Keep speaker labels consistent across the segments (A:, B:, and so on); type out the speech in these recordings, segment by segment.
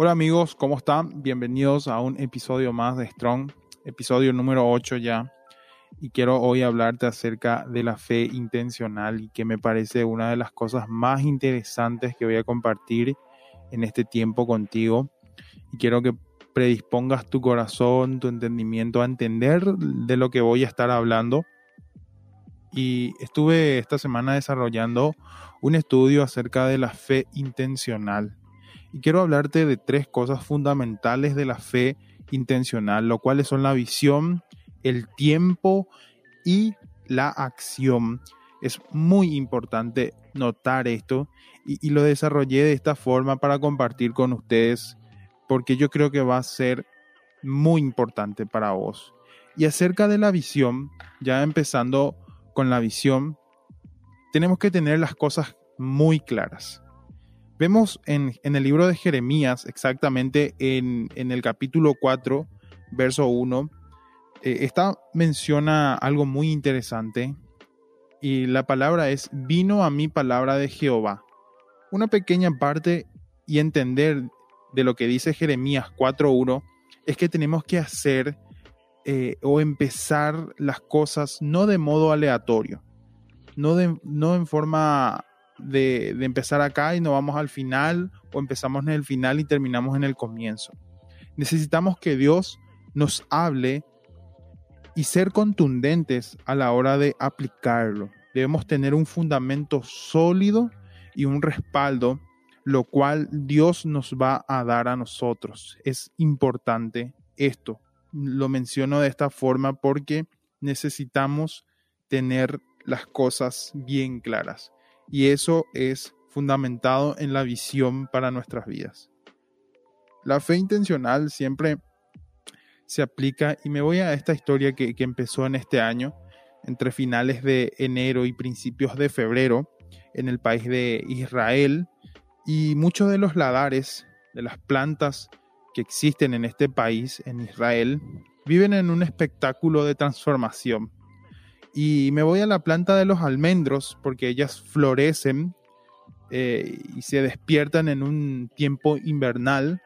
A: Hola amigos, ¿cómo están? Bienvenidos a un episodio más de Strong, episodio número 8 ya. Y quiero hoy hablarte acerca de la fe intencional y que me parece una de las cosas más interesantes que voy a compartir en este tiempo contigo. Y quiero que predispongas tu corazón, tu entendimiento a entender de lo que voy a estar hablando. Y estuve esta semana desarrollando un estudio acerca de la fe intencional y quiero hablarte de tres cosas fundamentales de la fe intencional, lo cuales son la visión, el tiempo y la acción. Es muy importante notar esto y, y, lo desarrollé de esta forma para compartir con ustedes porque yo creo que va a ser muy importante para vos. Y acerca de la visión, ya empezando con la visión, tenemos que tener las cosas muy claras. Vemos en, el libro de Jeremías, exactamente en, el capítulo 4, verso 1, eh, esta menciona algo muy interesante y la palabra es, vino a mí palabra de Jehová. Una pequeña parte y entender de lo que dice Jeremías 4.1 es que tenemos que hacer eh, o empezar las cosas no de modo aleatorio, no, de, no en forma de, empezar acá y no vamos al final o empezamos en el final y terminamos en el comienzo. Necesitamos que Dios nos hable y ser contundentes a la hora de aplicarlo. Debemos tener un fundamento sólido y un respaldo, lo cual Dios nos va a dar a nosotros. Es importante esto. Lo menciono de esta forma porque necesitamos tener las cosas bien claras y eso es fundamentado en la visión para nuestras vidas. La fe intencional siempre se aplica y me voy a esta historia que, empezó en este año, entre finales de enero y principios de febrero, en el país de Israel, y muchos de los ladares de las plantas que existen en este país, en Israel, viven en un espectáculo de transformación. Y me voy a la planta de los almendros porque ellas florecen eh, y se despiertan en un tiempo invernal.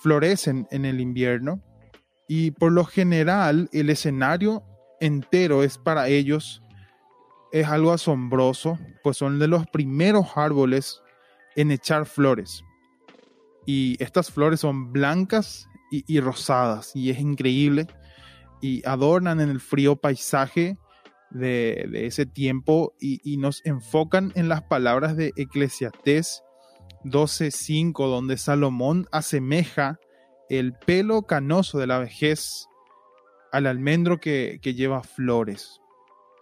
A: Florecen en el invierno. Y por lo general el escenario entero es para ellos es algo asombroso, pues son de los primeros árboles en echar flores. Y estas flores son blancas y, y rosadas y es increíble y adornan en el frío paisaje de, ese tiempo y, nos enfocan en las palabras de Eclesiastés 12.5, donde Salomón asemeja el pelo canoso de la vejez al almendro que, que lleva flores,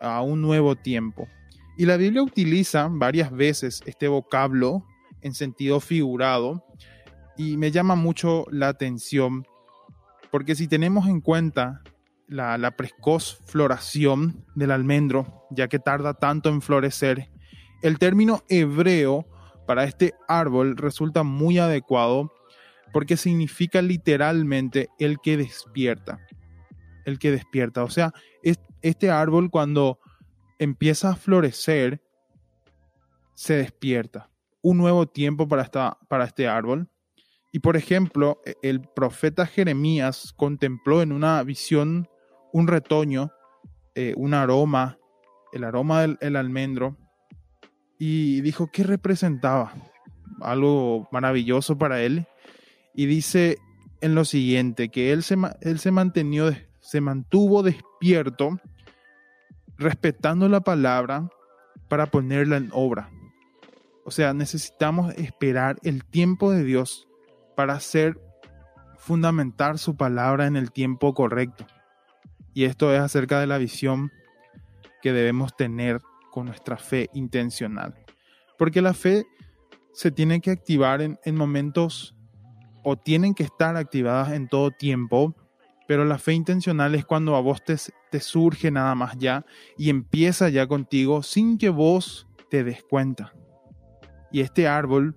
A: a un nuevo tiempo. Y la Biblia utiliza varias veces este vocablo en sentido figurado y me llama mucho la atención porque si tenemos en cuenta la, precoz floración del almendro, ya que tarda tanto en florecer, el término hebreo para este árbol resulta muy adecuado porque significa literalmente el que despierta. El que despierta. O sea, este árbol cuando empieza a florecer, se despierta. Un nuevo tiempo para, esta, para este árbol. Y por ejemplo, el profeta Jeremías contempló en una visión un retoño, eh, un aroma, el aroma del almendro, y dijo que representaba algo maravilloso para él. Y dice en lo siguiente, que él se, él se, se mantuvo despierto, respetando la palabra para ponerla en obra. O sea, necesitamos esperar el tiempo de Dios para hacer fundamentar su palabra en el tiempo correcto. Y esto es acerca de la visión que debemos tener con nuestra fe intencional. Porque la fe se tiene que activar en, momentos o tienen que estar activadas en todo tiempo, pero la fe intencional es cuando a vos te, surge nada más ya y empieza ya contigo sin que vos te des cuenta. Y este árbol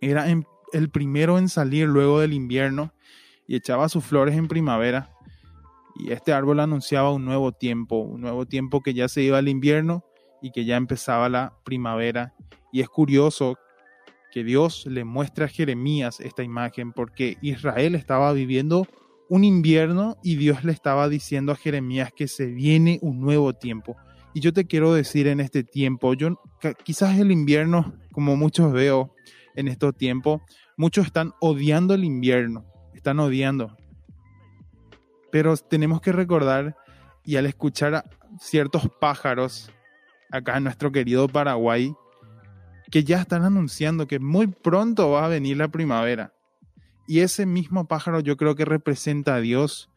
A: era el primero en salir luego del invierno y echaba sus flores en primavera y este árbol anunciaba un nuevo tiempo, un nuevo tiempo que ya se iba al invierno y que ya empezaba la primavera. Y es curioso que Dios le muestra a Jeremías esta imagen porque Israel estaba viviendo un invierno y Dios le estaba diciendo a Jeremías que se viene un nuevo tiempo. Y yo te quiero decir en este tiempo, yo quizás el invierno, como muchos veo en estos tiempos, muchos están odiando el invierno, están odiando. Pero tenemos que recordar y al escuchar a ciertos pájaros acá en nuestro querido Paraguay, que ya están anunciando que muy pronto va a venir la primavera. Y ese mismo pájaro yo creo que representa a Dios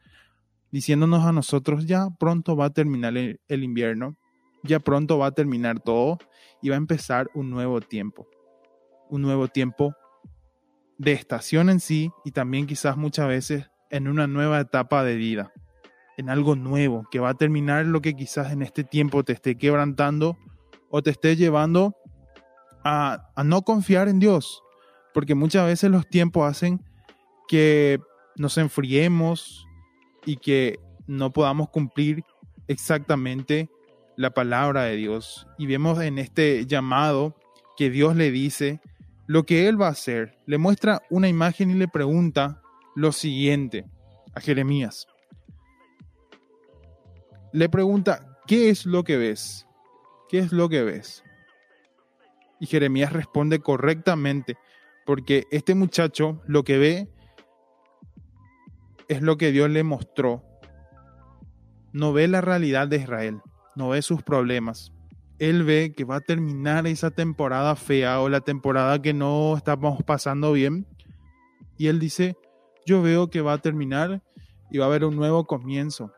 A: diciéndonos a nosotros, ya pronto va a terminar el, invierno, ya pronto va a terminar todo y va a empezar un nuevo tiempo. Un nuevo tiempo de estación en sí y también quizás muchas veces en una nueva etapa de vida, en algo nuevo que va a terminar lo que quizás en este tiempo te esté quebrantando o te esté llevando a, no confiar en Dios, porque muchas veces los tiempos hacen que nos enfriemos y que no podamos cumplir exactamente la palabra de Dios. Y vemos en este llamado que Dios le dice lo que Él va a hacer. Le muestra una imagen y le pregunta lo siguiente a Jeremías. Le pregunta, ¿qué es lo que ves? ¿Qué es lo que ves? Y Jeremías responde correctamente, porque este muchacho lo que ve es lo que Dios le mostró. No ve la realidad de Israel, no ve sus problemas. Él ve que va a terminar esa temporada fea o la temporada que no estamos pasando bien. Y él dice, yo veo que va a terminar y va a haber un nuevo comienzo.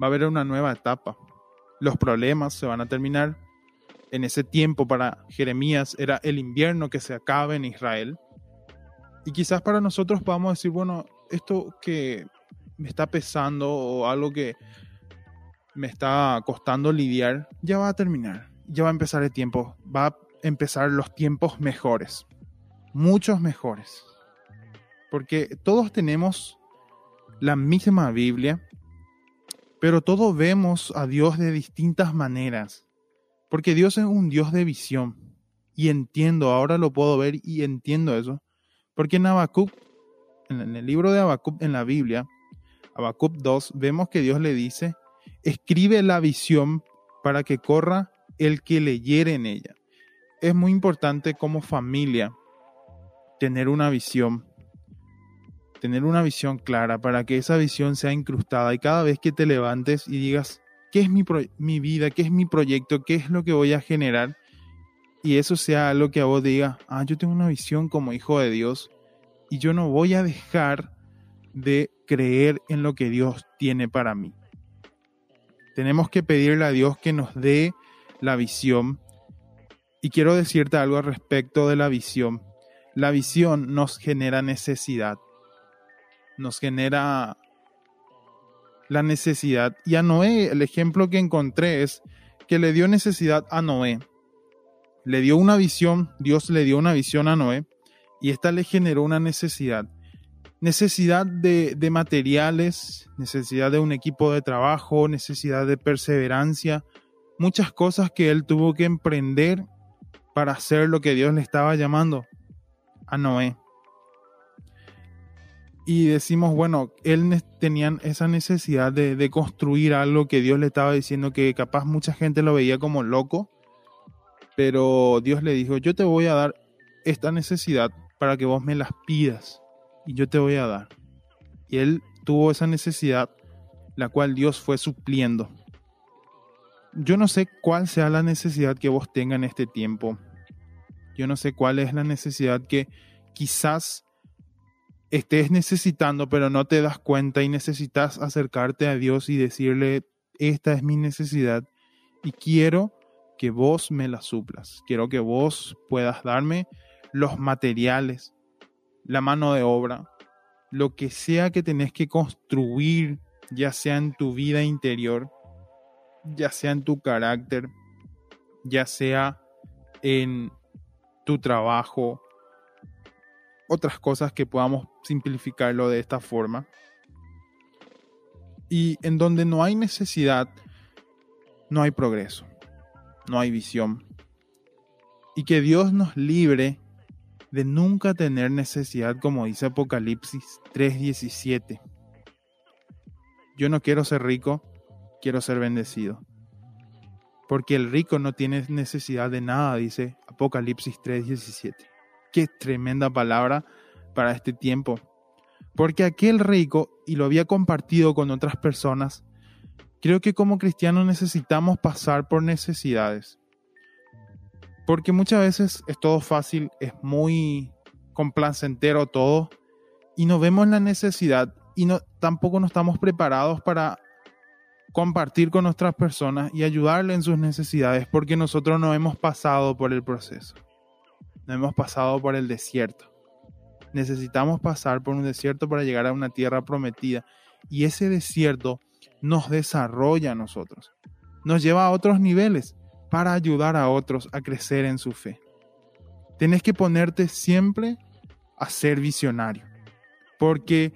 A: Va a haber una nueva etapa. Los problemas se van a terminar, en ese tiempo para Jeremías era el invierno que se acaba en Israel. Y quizás para nosotros podamos decir, bueno, esto que me está pesando o algo que me está costando lidiar, ya va a terminar. Ya va a empezar el tiempo. Va a empezar los tiempos mejores. Muchos mejores. Porque todos tenemos la misma Biblia, pero todos vemos a Dios de distintas maneras. Porque Dios es un Dios de visión. Y entiendo, ahora lo puedo ver y entiendo eso. Porque en Habacuc, en el libro de Habacuc en la Biblia, Habacuc 2, vemos que Dios le dice, escribe la visión para que corra el que leyere en ella. Es muy importante como familia tener una visión, tener una visión clara para que esa visión sea incrustada y cada vez que te levantes y digas, qué es mi, mi vida, qué es mi proyecto, qué es lo que voy a generar. Y eso sea algo que a vos diga, ah, yo tengo una visión como hijo de Dios y yo no voy a dejar de creer en lo que Dios tiene para mí. Tenemos que pedirle a Dios que nos dé la visión. Y quiero decirte algo al respecto de la visión. La visión nos genera necesidad. Nos genera la necesidad. Y a Noé, el ejemplo que encontré es que le dio necesidad a Noé. Le dio una visión, Dios le dio una visión a Noé y esta le generó una necesidad. Necesidad de, de materiales, necesidad de un equipo de trabajo, necesidad de perseverancia, muchas cosas que él tuvo que emprender para hacer lo que Dios le estaba llamando a Noé y decimos, bueno, él tenía esa necesidad de, construir algo que Dios le estaba diciendo que capaz mucha gente lo veía como loco, pero Dios le dijo, yo te voy a dar esta necesidad para que vos me las pidas y yo te voy a dar. Y él tuvo esa necesidad, la cual Dios fue supliendo. Yo no sé cuál sea la necesidad que vos tengas en este tiempo. Yo no sé cuál es la necesidad que quizás estés necesitando, pero no te das cuenta y necesitas acercarte a Dios y decirle, esta es mi necesidad y quiero que vos me la suplas. Quiero que vos puedas darme los materiales, la mano de obra, lo que sea que tenés que construir, ya sea en tu vida interior, ya sea en tu carácter, ya sea en tu trabajo, otras cosas que podamos simplificarlo de esta forma. Y en donde no hay necesidad, no hay progreso, no hay visión. Y que Dios nos libre de nunca tener necesidad, como dice Apocalipsis 3:17. Yo no quiero ser rico, quiero ser bendecido. Porque el rico no tiene necesidad de nada, dice Apocalipsis 3:17. Qué tremenda palabra para este tiempo. Porque aquel rico, y lo había compartido con otras personas, creo que como cristianos necesitamos pasar por necesidades. Porque muchas veces es todo fácil, es muy complacentero todo, y no vemos la necesidad y no, tampoco no estamos preparados para compartir con otras personas y ayudarle en sus necesidades porque nosotros no hemos pasado por el proceso, no hemos pasado por el desierto. Necesitamos pasar por un desierto para llegar a una tierra prometida y ese desierto nos desarrolla a nosotros, nos lleva a otros niveles para ayudar a otros a crecer en su fe. Tienes que ponerte siempre a ser visionario, porque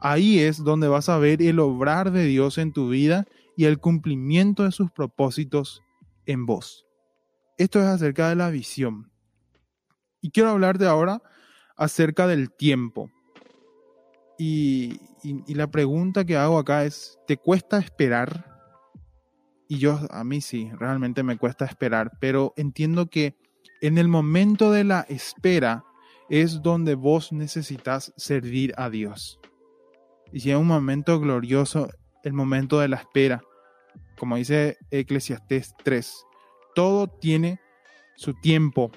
A: ahí es donde vas a ver el obrar de Dios en tu vida y el cumplimiento de sus propósitos en vos. Esto es acerca de la visión. Y quiero hablarte ahora acerca del tiempo. Y, la pregunta que hago acá es, ¿te cuesta esperar? Y yo, a mí sí, realmente me cuesta esperar, pero entiendo que en el momento de la espera es donde vos necesitas servir a Dios. Y si es un momento glorioso, el momento de la espera. Como dice Eclesiastés 3, todo tiene su tiempo.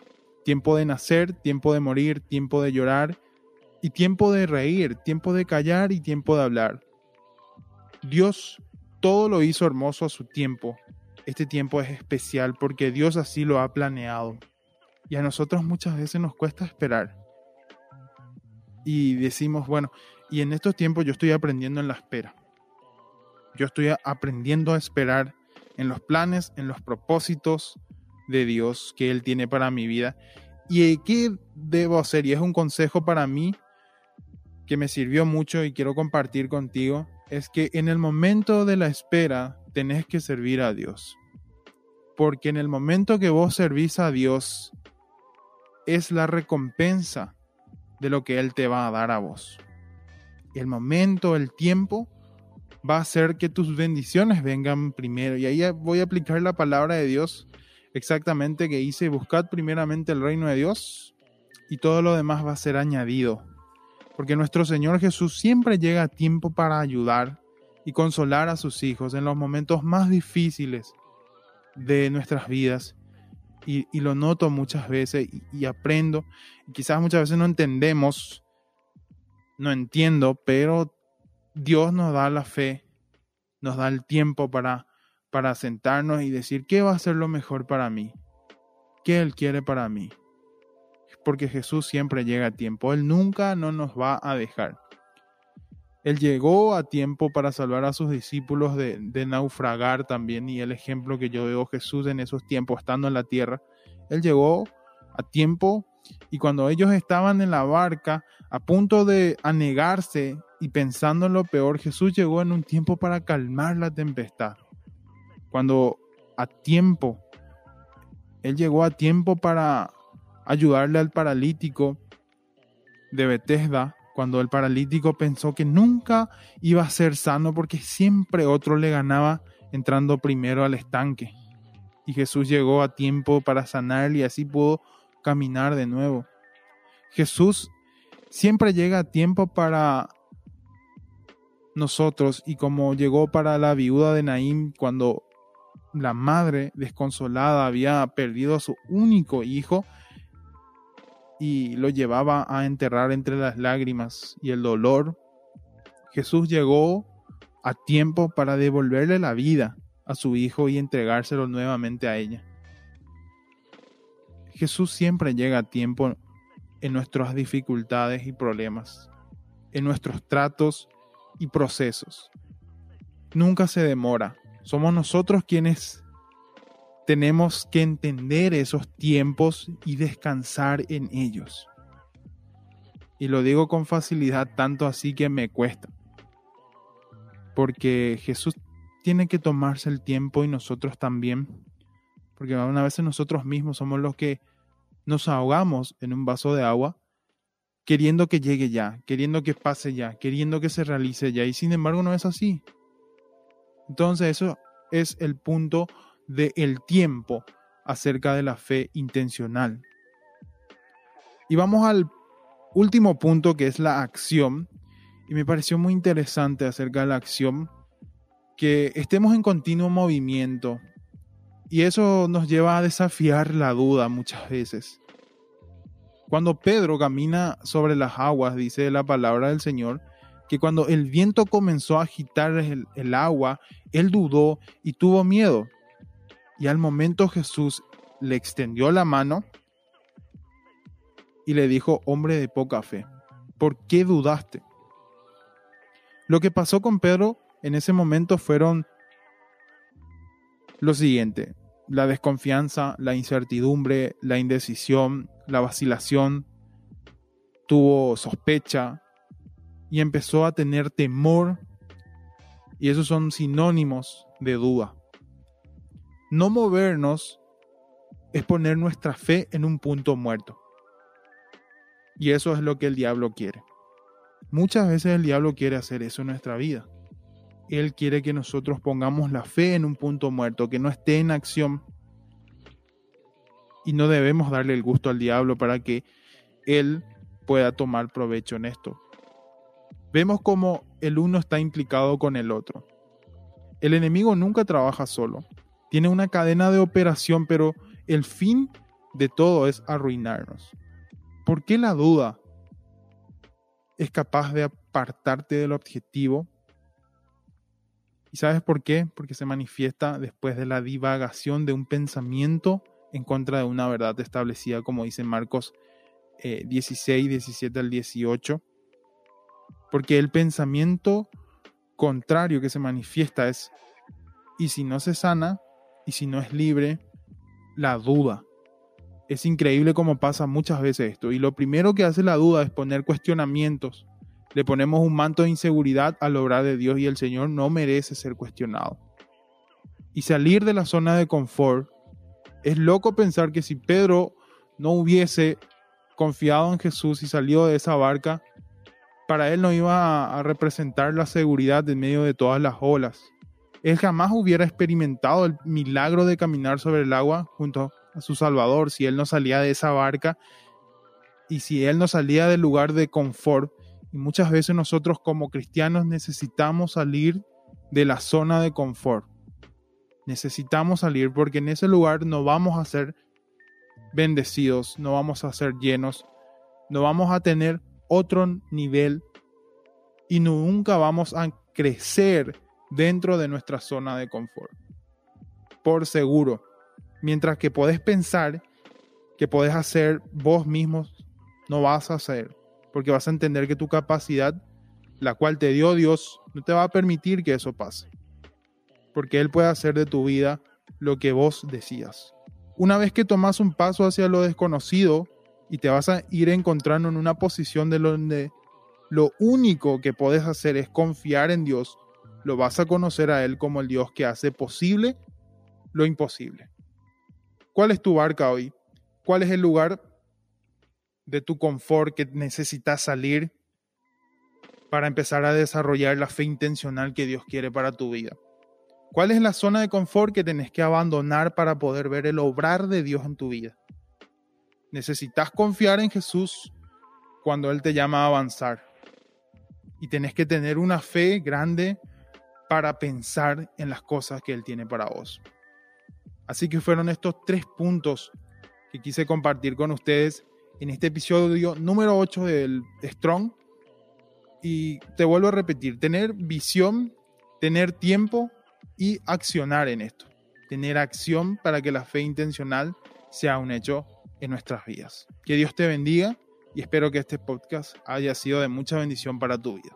A: Tiempo de nacer, tiempo de morir, tiempo de llorar y tiempo de reír, tiempo de callar y tiempo de hablar. Dios todo lo hizo hermoso a su tiempo. Este tiempo es especial porque Dios así lo ha planeado. Y a nosotros muchas veces nos cuesta esperar. Y decimos, bueno, y en estos tiempos yo estoy aprendiendo en la espera. Yo estoy aprendiendo a esperar en los planes, en los propósitos de Dios que Él tiene para mi vida. ¿Y qué debo hacer? Y es un consejo para mí que me sirvió mucho y quiero compartir contigo. Es que en el momento de la espera tenés que servir a Dios. Porque en el momento que vos servís a Dios es la recompensa de lo que Él te va a dar a vos. El momento, el tiempo va a hacer que tus bendiciones vengan primero. Y ahí voy a aplicar la palabra de Dios exactamente que dice, buscad primeramente el reino de Dios y todo lo demás va a ser añadido. Porque nuestro Señor Jesús siempre llega a tiempo para ayudar y consolar a sus hijos en los momentos más difíciles de nuestras vidas. Y, lo noto muchas veces y, aprendo. Y quizás muchas veces no entendemos, no entiendo, pero Dios nos da la fe, nos da el tiempo para, para sentarnos y decir, ¿qué va a ser lo mejor para mí? ¿Qué Él quiere para mí? Porque Jesús siempre llega a tiempo, Él nunca no nos va a dejar. Él llegó a tiempo para salvar a sus discípulos de, naufragar también y el ejemplo que yo veo Jesús en esos tiempos estando en la tierra, Él llegó a tiempo y cuando ellos estaban en la barca a punto de anegarse y pensando en lo peor, Jesús llegó en un tiempo para calmar la tempestad. Cuando a tiempo, Él llegó a tiempo para ayudarle al paralítico de Bethesda, cuando el paralítico pensó que nunca iba a ser sano porque siempre otro le ganaba entrando primero al estanque. Y Jesús llegó a tiempo para sanarle y así pudo caminar de nuevo. Jesús siempre llega a tiempo para nosotros y como llegó para la viuda de Naín cuando la madre desconsolada había perdido a su único hijo y lo llevaba a enterrar entre las lágrimas y el dolor, Jesús llegó a tiempo para devolverle la vida a su hijo y entregárselo nuevamente a ella. Jesús siempre llega a tiempo en nuestras dificultades y problemas, en nuestros tratos y procesos. Nunca se demora. Somos nosotros quienes tenemos que entender esos tiempos y descansar en ellos. Y lo digo con facilidad, tanto así que me cuesta. Porque Jesús tiene que tomarse el tiempo y nosotros también. Porque una vez nosotros mismos somos los que nos ahogamos en un vaso de agua queriendo que llegue ya, queriendo que pase ya, queriendo que se realice ya, y sin embargo no es así. Entonces eso es el punto del tiempo acerca de la fe intencional. Y vamos al último punto que es la acción. Y me pareció muy interesante acerca de la acción que estemos en continuo movimiento. Y eso nos lleva a desafiar la duda muchas veces. Cuando Pedro camina sobre las aguas, dice la palabra del Señor, que cuando el viento comenzó a agitar el, agua, él dudó y tuvo miedo. Y al momento Jesús le extendió la mano y le dijo, hombre de poca fe, ¿por qué dudaste? Lo que pasó con Pedro en ese momento fueron lo siguiente, la desconfianza, la incertidumbre, la indecisión, la vacilación, tuvo sospecha y empezó a tener temor y esos son sinónimos de duda. No movernos es poner nuestra fe en un punto muerto. Y eso es lo que el diablo quiere. Muchas veces el diablo quiere hacer eso en nuestra vida. Él quiere que nosotros pongamos la fe en un punto muerto, que no esté en acción. Y no debemos darle el gusto al diablo para que él pueda tomar provecho en esto. Vemos como el uno está implicado con el otro. El enemigo nunca trabaja solo. Tiene una cadena de operación, pero el fin de todo es arruinarnos. ¿Por qué la duda es capaz de apartarte del objetivo? ¿Y sabes por qué? Porque se manifiesta después de la divagación de un pensamiento en contra de una verdad establecida, como dice Marcos 16, eh, 17 al 18. Porque el pensamiento contrario que se manifiesta es, y si no se sana, y si no es libre, la duda. Es increíble cómo pasa muchas veces esto. Y lo primero que hace la duda es poner cuestionamientos. Le ponemos un manto de inseguridad al obrar de Dios y el Señor no merece ser cuestionado. Y salir de la zona de confort. Es loco pensar que si Pedro no hubiese confiado en Jesús y salido de esa barca, para él no iba a, representar la seguridad en medio de todas las olas. Él jamás hubiera experimentado el milagro de caminar sobre el agua junto a su Salvador, si él no salía de esa barca y si él no salía del lugar de confort. Y muchas veces nosotros como cristianos necesitamos salir de la zona de confort. Necesitamos salir porque en ese lugar no vamos a ser bendecidos, no vamos a ser llenos, no vamos a tener otro nivel y nunca vamos a crecer dentro de nuestra zona de confort. Por seguro. Mientras que podés pensar que podés hacer vos mismo, no vas a hacer, porque vas a entender que tu capacidad, la cual te dio Dios, no te va a permitir que eso pase. Porque Él puede hacer de tu vida lo que vos decías. Una vez que tomas un paso hacia lo desconocido y te vas a ir encontrando en una posición de donde lo único que podés hacer es confiar en Dios, lo vas a conocer a Él como el Dios que hace posible lo imposible. ¿Cuál es tu barca hoy? ¿Cuál es el lugar de tu confort que necesitas salir para empezar a desarrollar la fe intencional que Dios quiere para tu vida? ¿Cuál es la zona de confort que tenés que abandonar para poder ver el obrar de Dios en tu vida? Necesitas confiar en Jesús cuando Él te llama a avanzar. Y tenés que tener una fe grande para pensar en las cosas que Él tiene para vos. Así que fueron estos tres puntos que quise compartir con ustedes en este episodio número 8 del Strong. Y te vuelvo a repetir, tener visión, tener tiempo y accionar en esto. Tener acción para que la fe intencional sea un hecho en nuestras vidas. Que Dios te bendiga y espero que este podcast haya sido de mucha bendición para tu vida.